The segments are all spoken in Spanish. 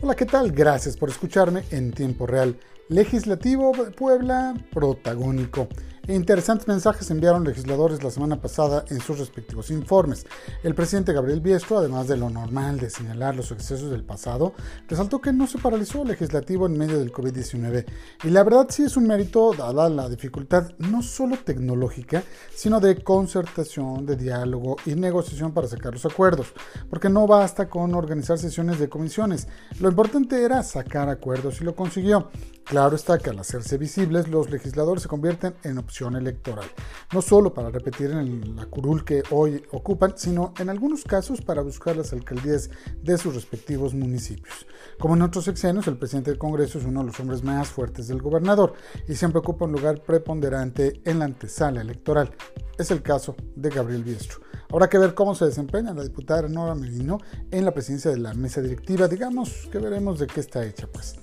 Hola, ¿qué tal? Gracias por escucharme en tiempo real. Legislativo Puebla protagónico. Interesantes mensajes enviaron legisladores la semana pasada en sus respectivos informes. El presidente Gabriel Biestro, además de lo normal de señalar los excesos del pasado, resaltó que no se paralizó el legislativo en medio del COVID-19. Y la verdad sí es un mérito dada la dificultad no solo tecnológica, sino de concertación, de diálogo y negociación para sacar los acuerdos. Porque no basta con organizar sesiones de comisiones. Lo importante era sacar acuerdos y lo consiguió. Claro está que al hacerse visibles, los legisladores se convierten en opción electoral, no solo para repetir en la curul que hoy ocupan, sino en algunos casos para buscar las alcaldías de sus respectivos municipios. Como en otros sexenios, el presidente del Congreso es uno de los hombres más fuertes del gobernador y siempre ocupa un lugar preponderante en la antesala electoral. Es el caso de Gabriel Biestro. Habrá que ver cómo se desempeña la diputada Nora Merino en la presidencia de la mesa directiva. Digamos que veremos de qué está hecha, pues.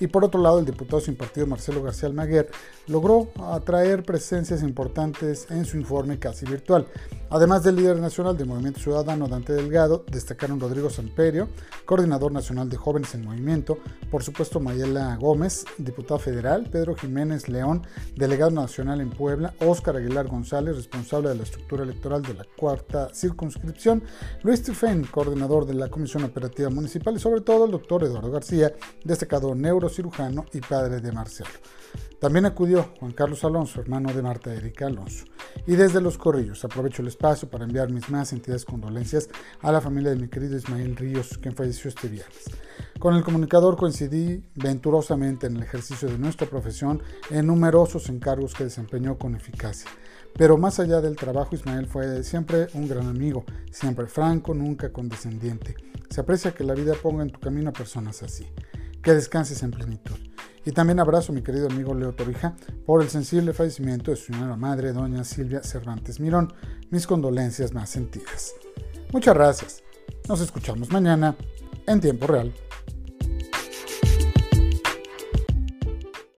Y por otro lado, el diputado sin partido Marcelo García Almaguer logró atraer presencias importantes en su informe casi virtual. Además del líder nacional del Movimiento Ciudadano Dante Delgado, destacaron Rodrigo Samperio, coordinador nacional de Jóvenes en Movimiento, por supuesto Mayela Gómez, diputado federal, Pedro Jiménez León, delegado nacional en Puebla, Óscar Aguilar González, responsable de la estructura electoral de la cuarta circunscripción, Luis Tifen, coordinador de la Comisión Operativa Municipal y sobre todo el doctor Eduardo García, destacado neurocirujano y padre de Marcelo. También acudió Juan Carlos Alonso, hermano de Marta Erika Alonso. Y desde Los Corrillos aprovecho el espacio para enviar mis más sentidas condolencias a la familia de mi querido Ismael Ríos, quien falleció este viernes. Con el comunicador coincidí venturosamente en el ejercicio de nuestra profesión en numerosos encargos que desempeñó con eficacia. Pero más allá del trabajo, Ismael fue siempre un gran amigo, siempre franco, nunca condescendiente. Se aprecia que la vida ponga en tu camino a personas así. Que descanses en plenitud. Y también abrazo a mi querido amigo Leo Torija por el sensible fallecimiento de su señora madre, doña Silvia Cervantes Mirón. Mis condolencias más sentidas. Muchas gracias. Nos escuchamos mañana en tiempo real.